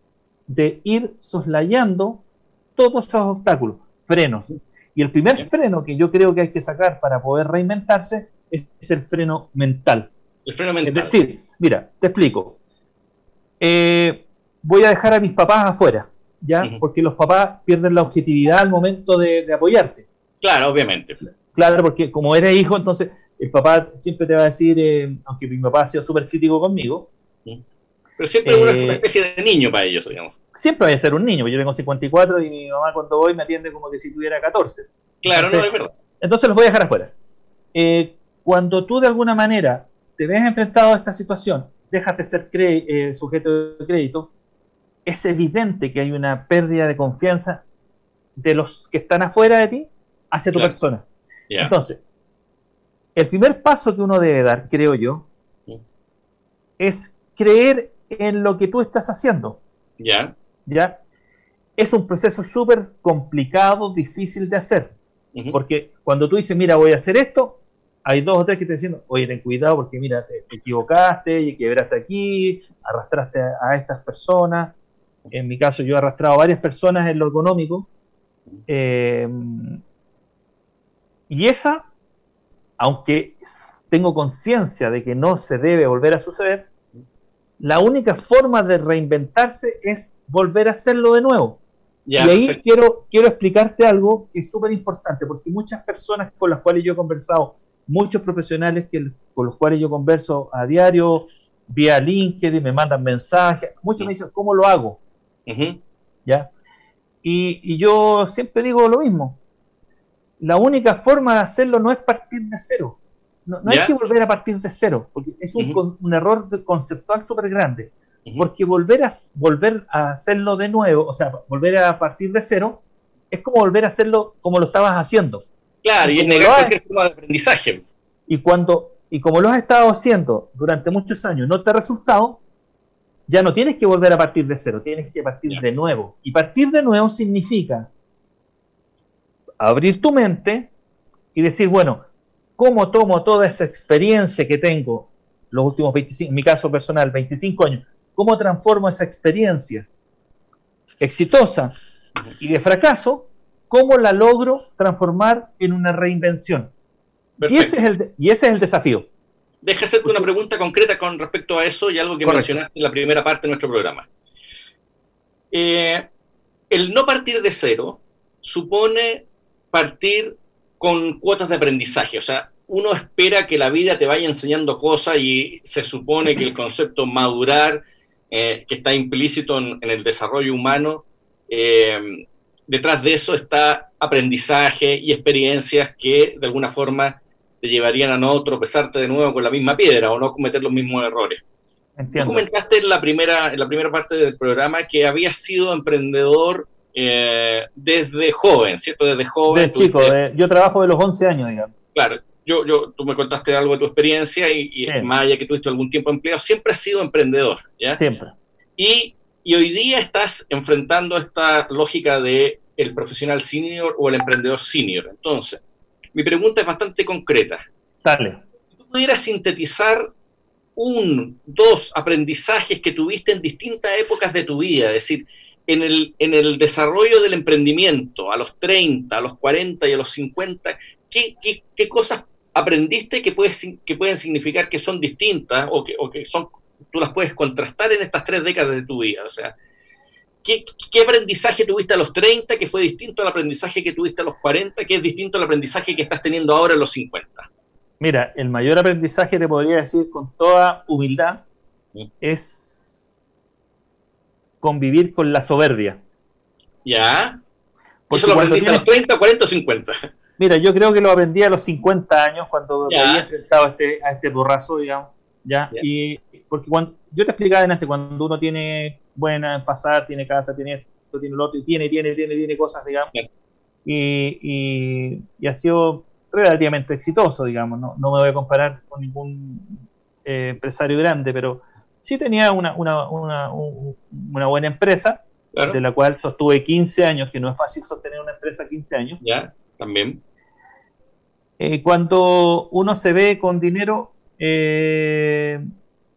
de ir soslayando todos esos obstáculos, frenos. Y el primer freno que yo creo que hay que sacar para poder reinventarse es, el freno mental. El freno mental. Es decir, mira, te explico. Eh, voy a dejar a mis papás afuera. ¿ya? Porque los papás pierden la objetividad al momento de, apoyarte. Claro, obviamente. Claro, porque como eres hijo, entonces el papá siempre te va a decir, eh, aunque mi papá ha sido súper crítico conmigo. Pero siempre una eh, especie de niño para ellos, digamos. Siempre voy a ser un niño, yo tengo 54 y mi mamá cuando voy me atiende como que si tuviera 14. Claro, no, es verdad. Entonces los voy a dejar afuera. Eh, cuando tú de alguna manera te ves enfrentado a esta situación, dejas de ser sujeto de crédito, es evidente que hay una pérdida de confianza de los que están afuera de ti hacia tu persona. Entonces, el primer paso que uno debe dar, creo yo, es creer en lo que tú estás haciendo. Ya. ¿Ya? Es un proceso súper complicado, difícil de hacer. Porque cuando tú dices, mira, voy a hacer esto, hay dos o tres que te dicen, oye, ten cuidado porque mira, te, equivocaste y quebraste aquí, arrastraste a estas personas en mi caso yo he arrastrado a varias personas en lo económico, eh, y esa, aunque tengo conciencia de que no se debe volver a suceder, la única forma de reinventarse es volver a hacerlo de nuevo. y ahí quiero, quiero explicarte algo que es súper importante, porque muchas personas con las cuales yo he conversado, muchos profesionales que, con los cuales yo converso a diario, vía LinkedIn, me mandan mensajes, muchos me dicen, ¿cómo lo hago? ¿Ya? Y, yo siempre digo lo mismo. La única forma de hacerlo no es partir de cero. No, hay que volver a partir de cero, porque es un, error conceptual súper grande. Porque volver a, volver a hacerlo de nuevo, o sea, volver a partir de cero, es como volver a hacerlo como lo estabas haciendo. Claro, y, es negar cualquier forma de aprendizaje. Y, cuando, y como lo has estado haciendo durante muchos años, no te ha resultado, ya no tienes que volver a partir de cero, tienes que partir de nuevo. Y partir de nuevo significa abrir tu mente y decir, bueno, ¿cómo tomo toda esa experiencia que tengo los últimos 25, en mi caso personal, 25 años, cómo transformo esa experiencia exitosa y de fracaso, cómo la logro transformar en una reinvención? Y ese, es el, y ese es el desafío. Deja hacerte una pregunta concreta con respecto a eso y algo que mencionaste en la primera parte de nuestro programa. Eh, el no partir de cero supone partir con cuotas de aprendizaje. O sea, uno espera que la vida te vaya enseñando cosas y se supone que el concepto madurar, eh, que está implícito en, el desarrollo humano, eh, detrás de eso está aprendizaje y experiencias que de alguna forma te llevarían a no tropezarte de nuevo con la misma piedra o no cometer los mismos errores. Entiendo. comentaste en la, primera, en la primera parte del programa que habías sido emprendedor eh, desde joven, ¿cierto? Desde joven. Desde chico, yo trabajo de los 11 años, digamos. Claro, yo, yo, tú me contaste algo de tu experiencia y, más allá que tuviste algún tiempo empleado, siempre has sido emprendedor, ¿ya? Siempre. Y, y hoy día estás enfrentando esta lógica de el profesional senior o el emprendedor senior. Entonces, mi pregunta es bastante concreta. Dale. Si tú pudieras sintetizar un, dos aprendizajes que tuviste en distintas épocas de tu vida, es decir, en el, en el desarrollo del emprendimiento, a los 30, a los 40 y a los 50, ¿qué, qué, cosas aprendiste que, puedes, que pueden significar que son distintas o que, o que son, tú las puedes contrastar en estas tres décadas de tu vida? O sea, ¿Qué, aprendizaje tuviste a los 30 que fue distinto al aprendizaje que tuviste a los 40, que es distinto al aprendizaje que estás teniendo ahora a los 50? Mira, el mayor aprendizaje, te podría decir con toda humildad, es convivir con la soberbia. ¿Ya? ¿Eso lo aprendiste a los 30, 40 o 50? Mira, yo creo que lo aprendí a los 50 años cuando había enfrentado a este, a este borrazo, digamos. ¿ya? Y porque cuando, yo te explicaba antes, cuando uno tiene buena en pasar, tiene casa, tiene esto, tiene lo otro, y tiene, tiene, tiene, tiene cosas, digamos. Y, y, ha sido relativamente exitoso, digamos. No, no me voy a comparar con ningún eh, empresario grande, pero sí tenía una, una, una, una buena empresa, de la cual sostuve 15 años, que no es fácil sostener una empresa 15 años. Ya, también. Eh, cuando uno se ve con dinero, eh,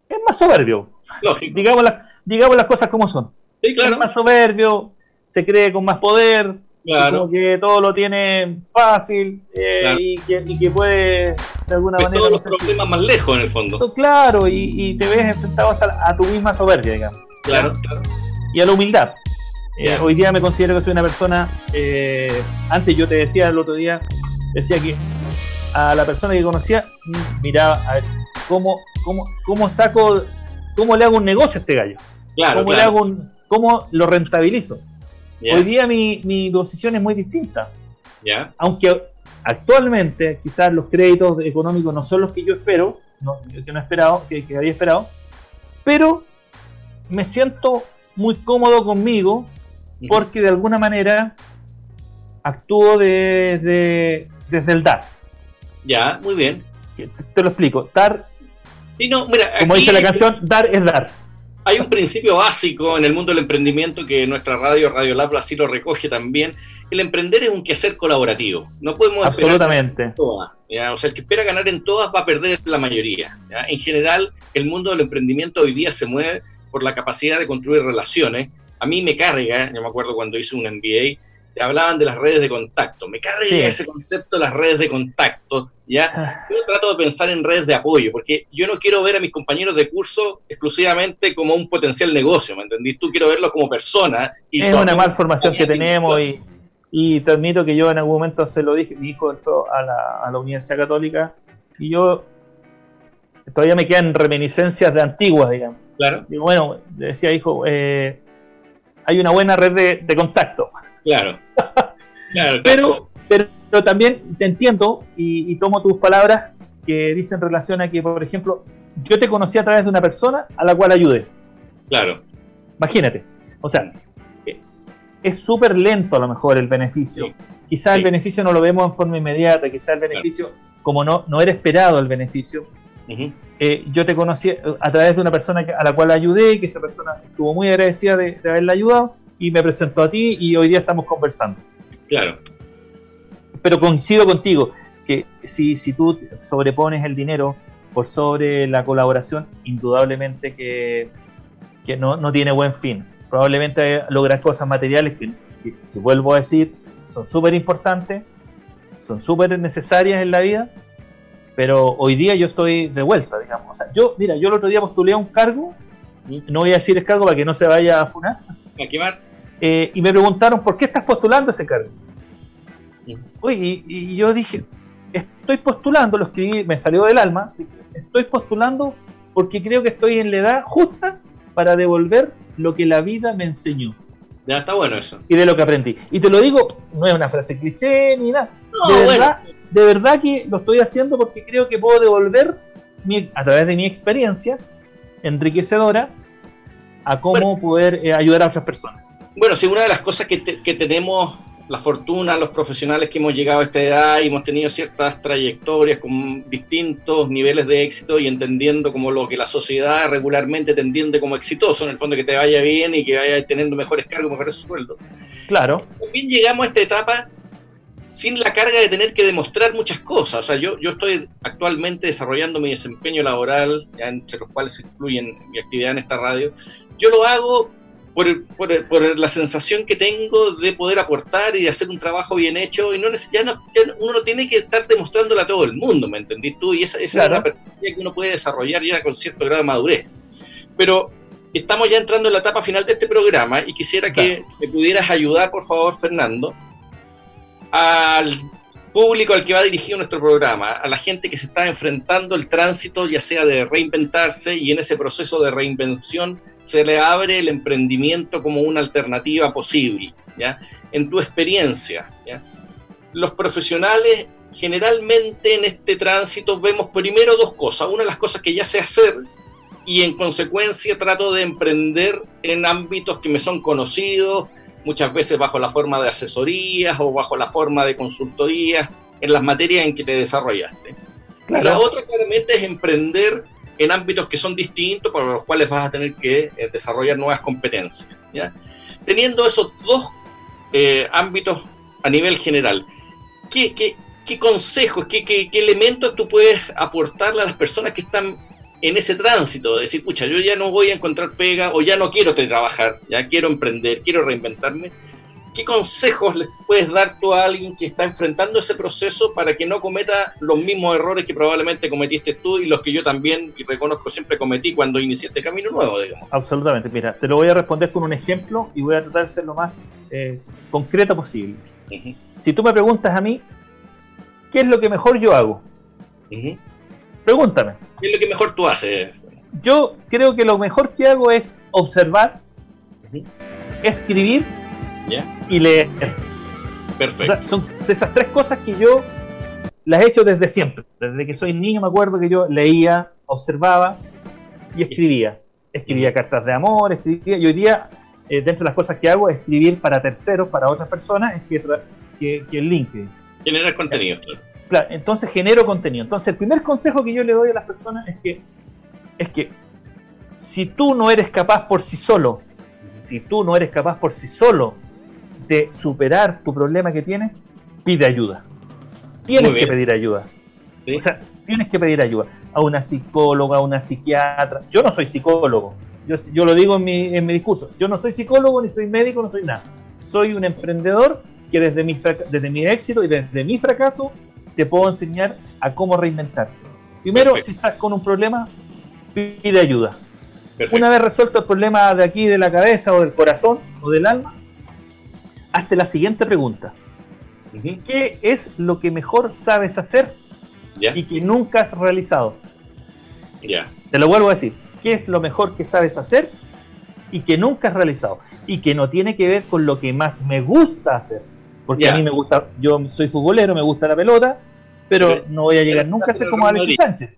es más soberbio. Lógico. Digamos, digamos las cosas como son. Sí, claro. Es más soberbio, se cree con más poder, Claro. que todo lo tiene fácil eh, y, que, puede de alguna manera. Todos los problemas más lejos en el fondo. Claro, y, te ves enfrentado a, tu misma soberbia, digamos. Claro, claro. Y a la humildad. Eh, hoy día me considero que soy una persona. Eh, antes yo te decía el otro día, decía que a la persona que conocía, mm, miraba a ver cómo, cómo, cómo saco, cómo le hago un negocio a este gallo. Claro, cómo le hago un, cómo lo rentabilizo. Hoy día mi, mi posición es muy distinta. Aunque actualmente quizás los créditos económicos no son los que yo espero, que no he esperado, que, había esperado, pero me siento muy cómodo conmigo porque de alguna manera actúo desde, desde el dar. Ya, muy bien. Te, lo explico. Dar, como dice la canción, dar es dar hay un principio básico en el mundo del emprendimiento que nuestra radio, Radio Lab, así lo recoge también. El emprender es un quehacer colaborativo. No podemos Absolutamente. esperar todas. O sea, el que espera ganar en todas va a perder la mayoría. En general, el mundo del emprendimiento hoy día se mueve por la capacidad de construir relaciones. A mí me carga, yo me acuerdo cuando hice un MBA, hablaban de las redes de contacto. Me carga ese concepto de las redes de contacto. ¿ya? Ah. Yo trato de pensar en redes de apoyo, porque yo no quiero ver a mis compañeros de curso exclusivamente como un potencial negocio, ¿me entendís? Tú quiero verlos como personas. Y es una formación que tenemos y, y, te admito que yo en algún momento se lo dije, hijo entró a la, a la Universidad Católica y yo todavía me quedan reminiscencias de antiguas, digamos. Claro. Y bueno, decía, hijo, eh, hay una buena red de, de contacto. Claro. pero, pero, también te entiendo y, tomo tus palabras que dicen relación a que, por ejemplo, yo te conocí a través de una persona a la cual ayudé. Claro. Imagínate. O sea, eh, es súper lento a lo mejor el beneficio. Quizás el beneficio no lo vemos en forma inmediata, quizás el beneficio, como no, no era esperado el beneficio, eh, yo te conocí a través de una persona a la cual ayudé, que esa persona estuvo muy agradecida de, de haberla ayudado, y me presentó a ti y hoy día estamos conversando. Claro. Pero coincido contigo, que si, si tú sobrepones el dinero por sobre la colaboración, indudablemente que, que no, no, tiene buen fin. Probablemente logras cosas materiales que, que, vuelvo a decir, son súper importantes, son súper necesarias en la vida, pero hoy día yo estoy de vuelta, digamos. O sea, yo, mira, yo el otro día postulé a un cargo, no voy a decir el cargo para que no se vaya a funar. ¿A quemar? Eh, y me preguntaron, ¿por qué estás postulando ese cargo? y, yo dije, estoy postulando, lo escribí, me salió del alma, estoy postulando porque creo que estoy en la edad justa para devolver lo que la vida me enseñó. Ya está bueno eso. Y de lo que aprendí. Y te lo digo, no es una frase cliché ni nada. de, verdad, de verdad que lo estoy haciendo porque creo que puedo devolver a través de mi experiencia enriquecedora a cómo poder eh, ayudar a otras personas. Bueno, sí, una de las cosas que, tenemos la fortuna, los profesionales que hemos llegado a esta edad y hemos tenido ciertas trayectorias con distintos niveles de éxito y entendiendo como lo que la sociedad regularmente te entiende como exitoso, en el fondo que te vaya bien y que vaya teniendo mejores cargos, mejores sueldos. Claro. También llegamos a esta etapa sin la carga de tener que demostrar muchas cosas. O sea, yo, yo estoy actualmente desarrollando mi desempeño laboral, entre los cuales se incluyen mi actividad en esta radio. Yo lo hago por, por, la sensación que tengo de poder aportar y de hacer un trabajo bien hecho y no, ya no uno no tiene que estar demostrándole a todo el mundo, ¿me entendís tú? Y esa, esa es una perspectiva que uno puede desarrollar ya con cierto grado de madurez. Pero estamos ya entrando en la etapa final de este programa y quisiera que me pudieras ayudar, por favor, Fernando, al público al que va dirigido nuestro programa, a la gente que se está enfrentando el tránsito, ya sea de reinventarse y en ese proceso de reinvención se le abre el emprendimiento como una alternativa posible. ¿ya? En tu experiencia, los profesionales generalmente en este tránsito vemos primero dos cosas. Una de las cosas que ya sé hacer y en consecuencia trato de emprender en ámbitos que me son conocidos, muchas veces bajo la forma de asesorías o bajo la forma de consultorías en las materias en que te desarrollaste. La otra claramente es emprender en ámbitos que son distintos, para los cuales vas a tener que eh, desarrollar nuevas competencias. Teniendo esos dos eh, ámbitos a nivel general, ¿qué, qué, consejos, qué, qué, elementos tú puedes aportarle a las personas que están en ese tránsito? De decir, pucha, yo ya no voy a encontrar pega o ya no quiero trabajar, ya quiero emprender, quiero reinventarme ¿qué consejos les puedes dar tú a alguien que está enfrentando ese proceso para que no cometa los mismos errores que probablemente cometiste tú y los que yo también, y reconozco, siempre cometí cuando inicié este camino nuevo, digamos? Absolutamente, mira, te lo voy a responder con un ejemplo y voy a tratar de ser lo más eh, concreto posible. Si tú me preguntas a mí, ¿qué es lo que mejor yo hago? Pregúntame. ¿Qué es lo que mejor tú haces? Yo creo que lo mejor que hago es observar, escribir y leer. Perfecto. son esas tres cosas que yo las he hecho desde siempre. Desde que soy niño me acuerdo que yo leía, observaba y escribía. Escribía cartas de amor, escribía. Y hoy día, eh, dentro de las cosas que hago, escribir para terceros, para otras personas, es que, que, que el LinkedIn. Generar contenido, claro. Claro, entonces genero contenido. Entonces, el primer consejo que yo le doy a las personas es que, es que si tú no eres capaz por sí solo, si tú no eres capaz por sí solo de superar tu problema que tienes, pide ayuda. Tienes que pedir ayuda. O sea, tienes que pedir ayuda a una psicóloga, a una psiquiatra. Yo no soy psicólogo, yo, lo digo en mi, en mi discurso. Yo no soy psicólogo, ni soy médico, no soy nada. Soy un emprendedor que desde mi, desde mi éxito y desde mi fracaso te puedo enseñar a cómo reinventar. Primero, si estás con un problema, pide ayuda. Una vez resuelto el problema de aquí, de la cabeza o del corazón o del alma, hazte la siguiente pregunta. ¿Qué es lo que mejor sabes hacer y que nunca has realizado? Te lo vuelvo a decir. ¿Qué es lo mejor que sabes hacer y que nunca has realizado? Y que no tiene que ver con lo que más me gusta hacer. Porque a mí me gusta, yo soy futbolero, me gusta la pelota, pero no voy a llegar nunca a ser como Alexis Sánchez.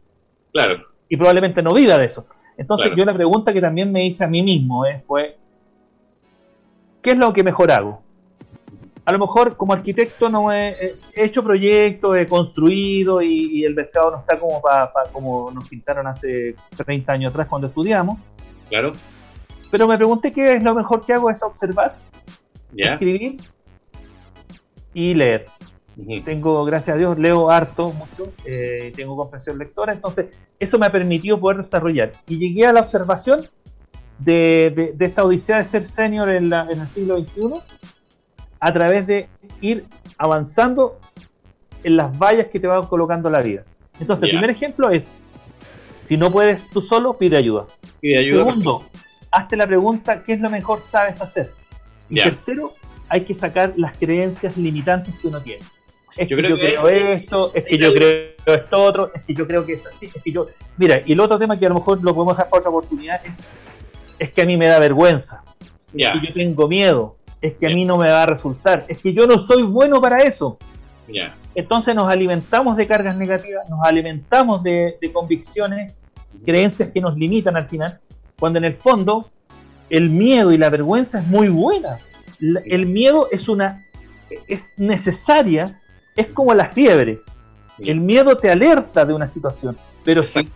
Claro. Y probablemente no viva de eso. Entonces yo la pregunta que también me hice a mí mismo es, fue, ¿qué es lo que mejor hago? a lo mejor como arquitecto no he, hecho proyectos, he construido y, el mercado no está como para como nos pintaron hace 30 años atrás cuando estudiamos. Claro. Pero me pregunté qué es lo mejor que hago es observar, escribir y leer. Tengo, gracias a Dios, leo harto, mucho, eh, tengo comprensión lectora, entonces eso me ha permitido poder desarrollar. Y llegué a la observación de, esta odisea de ser senior en, en el siglo XXI a través de ir avanzando en las vallas que te van colocando la vida. Entonces, el primer ejemplo es, si no puedes tú solo, pide ayuda. Pide ayuda Segundo, hazte la pregunta, ¿qué es lo mejor sabes hacer? Y tercero, hay que sacar las creencias limitantes que uno tiene. Es que yo creo esto, es que yo creo esto otro, es que yo creo que es así, es que yo... Mira, y el otro tema que a lo mejor lo podemos hacer para otra oportunidad es, es que a mí me da vergüenza, es que yo tengo miedo, es que a mí no me va a resultar, es que yo no soy bueno para eso. Entonces nos alimentamos de cargas negativas, nos alimentamos de, convicciones, creencias que nos limitan al final, cuando en el fondo el miedo y la vergüenza es muy buena. el miedo es una es necesaria, es como la fiebre. El miedo te alerta de una situación, pero si,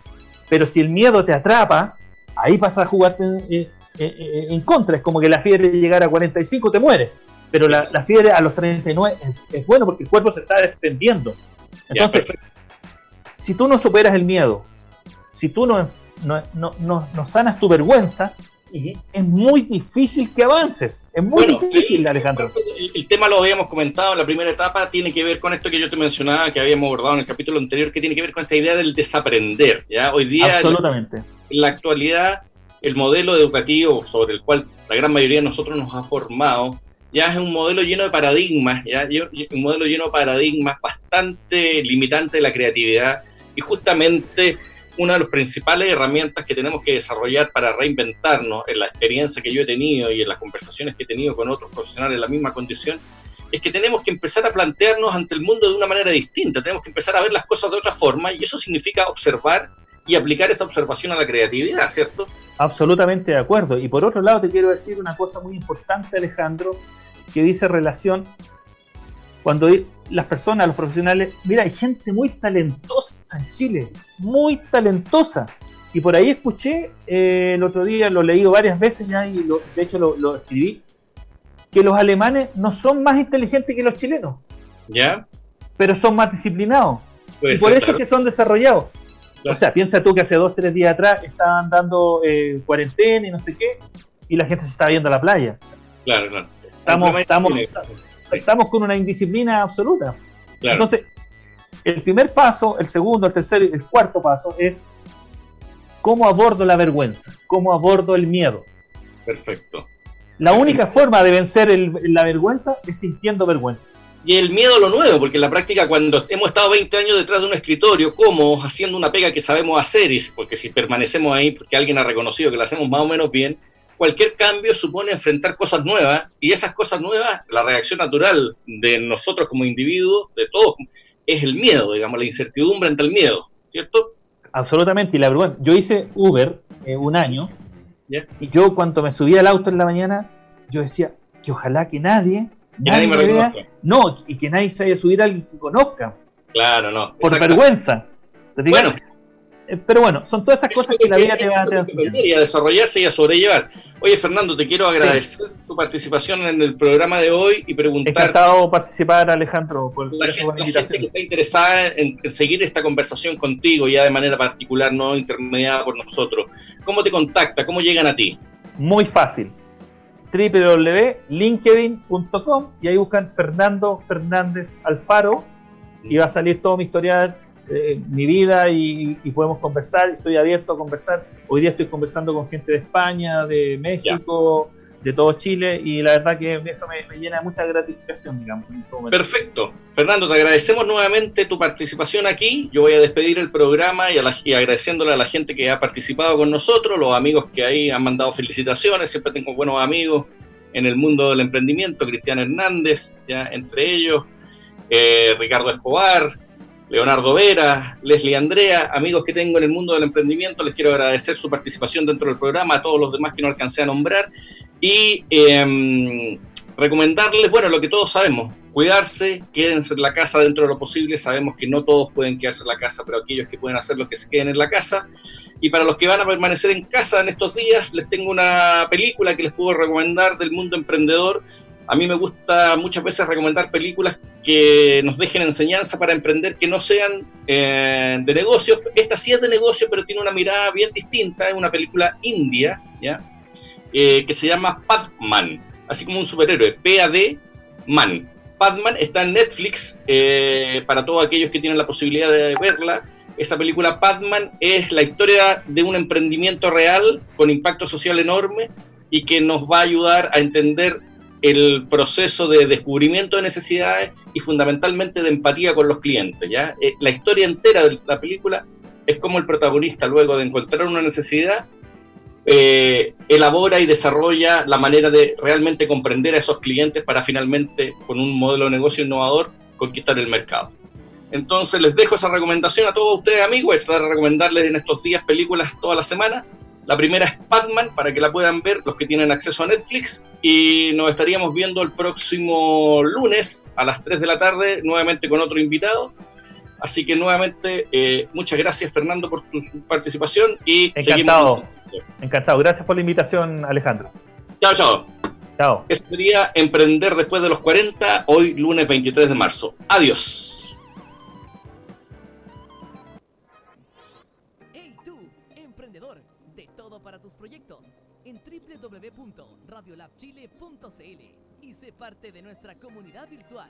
pero si el miedo te atrapa, ahí pasa a jugarte en contra. Es como que la fiebre llegar a 45 te muere. Pero la, fiebre a los 39 es, bueno porque el cuerpo se está defendiendo. Entonces, si tú no superas el miedo, si tú no, no, sanas tu vergüenza, es muy difícil que avances. Es muy difícil, Alejandro. El, tema lo habíamos comentado en la primera etapa, tiene que ver con esto que yo te mencionaba, que habíamos abordado en el capítulo anterior, que tiene que ver con esta idea del desaprender. ¿ya? Hoy día, Absolutamente. en la actualidad, el modelo educativo sobre el cual la gran mayoría de nosotros nos ha formado, ya es un modelo lleno de paradigmas, ya un modelo lleno de paradigmas bastante limitante de la creatividad y justamente una de las principales herramientas que tenemos que desarrollar para reinventarnos en la experiencia que yo he tenido y en las conversaciones que he tenido con otros profesionales en la misma condición es que tenemos que empezar a plantearnos ante el mundo de una manera distinta, tenemos que empezar a ver las cosas de otra forma y eso significa observar y aplicar esa observación a la creatividad, ¿cierto? Absolutamente de acuerdo. Y por otro lado te quiero decir una cosa muy importante, Alejandro, que dice relación cuando las personas, los profesionales, mira, hay gente muy talentosa en Chile, muy talentosa. Y por ahí escuché eh, el otro día, lo he leído varias veces ya y de hecho lo, escribí, que los alemanes no son más inteligentes que los chilenos. ¿Ya? Pero son más disciplinados. y por eso es que son desarrollados. O sea, piensa tú que hace dos, tres días atrás estaban dando eh, cuarentena y no sé qué, y la gente se estaba viendo a la playa. Claro, claro. Estamos, estamos, estamos con una indisciplina absoluta. Entonces, el primer paso, el segundo, el tercero y el cuarto paso es cómo abordo la vergüenza, cómo abordo el miedo. Perfecto. La única forma de vencer la vergüenza es sintiendo vergüenza. Y el miedo a lo nuevo, porque en la práctica cuando hemos estado 20 años detrás de un escritorio, como haciendo una pega que sabemos hacer, porque si permanecemos ahí porque alguien ha reconocido que la hacemos más o menos bien, cualquier cambio supone enfrentar cosas nuevas y esas cosas nuevas, la reacción natural de nosotros como individuos, de todos, es el miedo, digamos, la incertidumbre ante el miedo, ¿cierto? Absolutamente, y la vergüenza. Yo hice Uber eh, un año y yo cuando me subía al auto en la mañana, yo decía que ojalá que nadie, nadie, me, vea, no, y que nadie se vaya a subir a alguien que conozca. Claro, no. Por vergüenza. Bueno, eh, pero bueno, son todas esas cosas que, la vida te va a Y a desarrollarse y a sobrellevar. Oye, Fernando, te quiero agradecer tu participación en el programa de hoy y preguntar. Encantado participar, Alejandro, por la, gente, que está interesada en, seguir esta conversación contigo, ya de manera particular, no intermediada por nosotros. ¿Cómo te contacta? ¿Cómo llegan a ti? Muy fácil www.linkedin.com y ahí buscan Fernando Fernández Alfaro y va a salir todo mi historial eh, mi vida y, podemos conversar. Estoy abierto a conversar. Hoy día estoy conversando con gente de España, de México, de todo Chile y la verdad que eso me, llena de mucha gratificación, digamos. Este Perfecto. Fernando, te agradecemos nuevamente tu participación aquí. Yo voy a despedir el programa y, a agradeciéndole a la gente que ha participado con nosotros, los amigos que ahí han mandado felicitaciones. Siempre tengo buenos amigos en el mundo del emprendimiento, Cristian Hernández, ya entre ellos, eh, Ricardo Escobar, Leonardo Vera, Leslie Andrea, amigos que tengo en el mundo del emprendimiento, les quiero agradecer su participación dentro del programa, a todos los demás que no alcancé a nombrar y em, recomendarles, bueno, lo que todos sabemos, cuidarse, quédense en la casa dentro de lo posible, sabemos que no todos pueden quedarse en la casa, pero aquellos que pueden hacer lo que se queden en la casa. Y para los que van a permanecer en casa en estos días, les tengo una película que les puedo recomendar del mundo emprendedor a mí me gusta muchas veces recomendar películas que nos dejen enseñanza para emprender que no sean eh, de negocios. Esta sí es de negocio, pero tiene una mirada bien distinta. Es una película india, ¿ya? Eh, que se llama Padman, así como un superhéroe, P-A-D Man. Padman está en Netflix eh, para todos aquellos que tienen la posibilidad de verla. Esa película Padman es la historia de un emprendimiento real con impacto social enorme y que nos va a ayudar a entender el proceso de descubrimiento de necesidades y fundamentalmente de empatía con los clientes. ¿ya? Eh, la historia entera de la película es como el protagonista, luego de encontrar una necesidad, eh, elabora y desarrolla la manera de realmente comprender a esos clientes para finalmente, con un modelo de negocio innovador, conquistar el mercado. Entonces les dejo esa recomendación a todos ustedes amigos, es recomendarles en estos días películas toda la semana la primera es Batman, para que la puedan ver los que tienen acceso a Netflix. Y nos estaríamos viendo el próximo lunes a las 3 de la tarde, nuevamente con otro invitado. Así que nuevamente, eh, muchas gracias Fernando por tu participación y Encantado. Encantado. Gracias por la invitación, Alejandro. Chao, chao. Chao. Esto sería Emprender después de los 40, hoy lunes 23 de marzo. Adiós. y sé parte de nuestra comunidad virtual.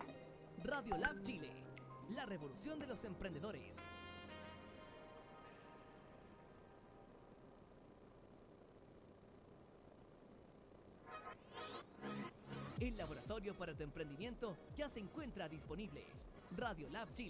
Radio Lab Chile, la revolución de los emprendedores. Para tu emprendimiento ya se encuentra disponible. Radio Lab Chile.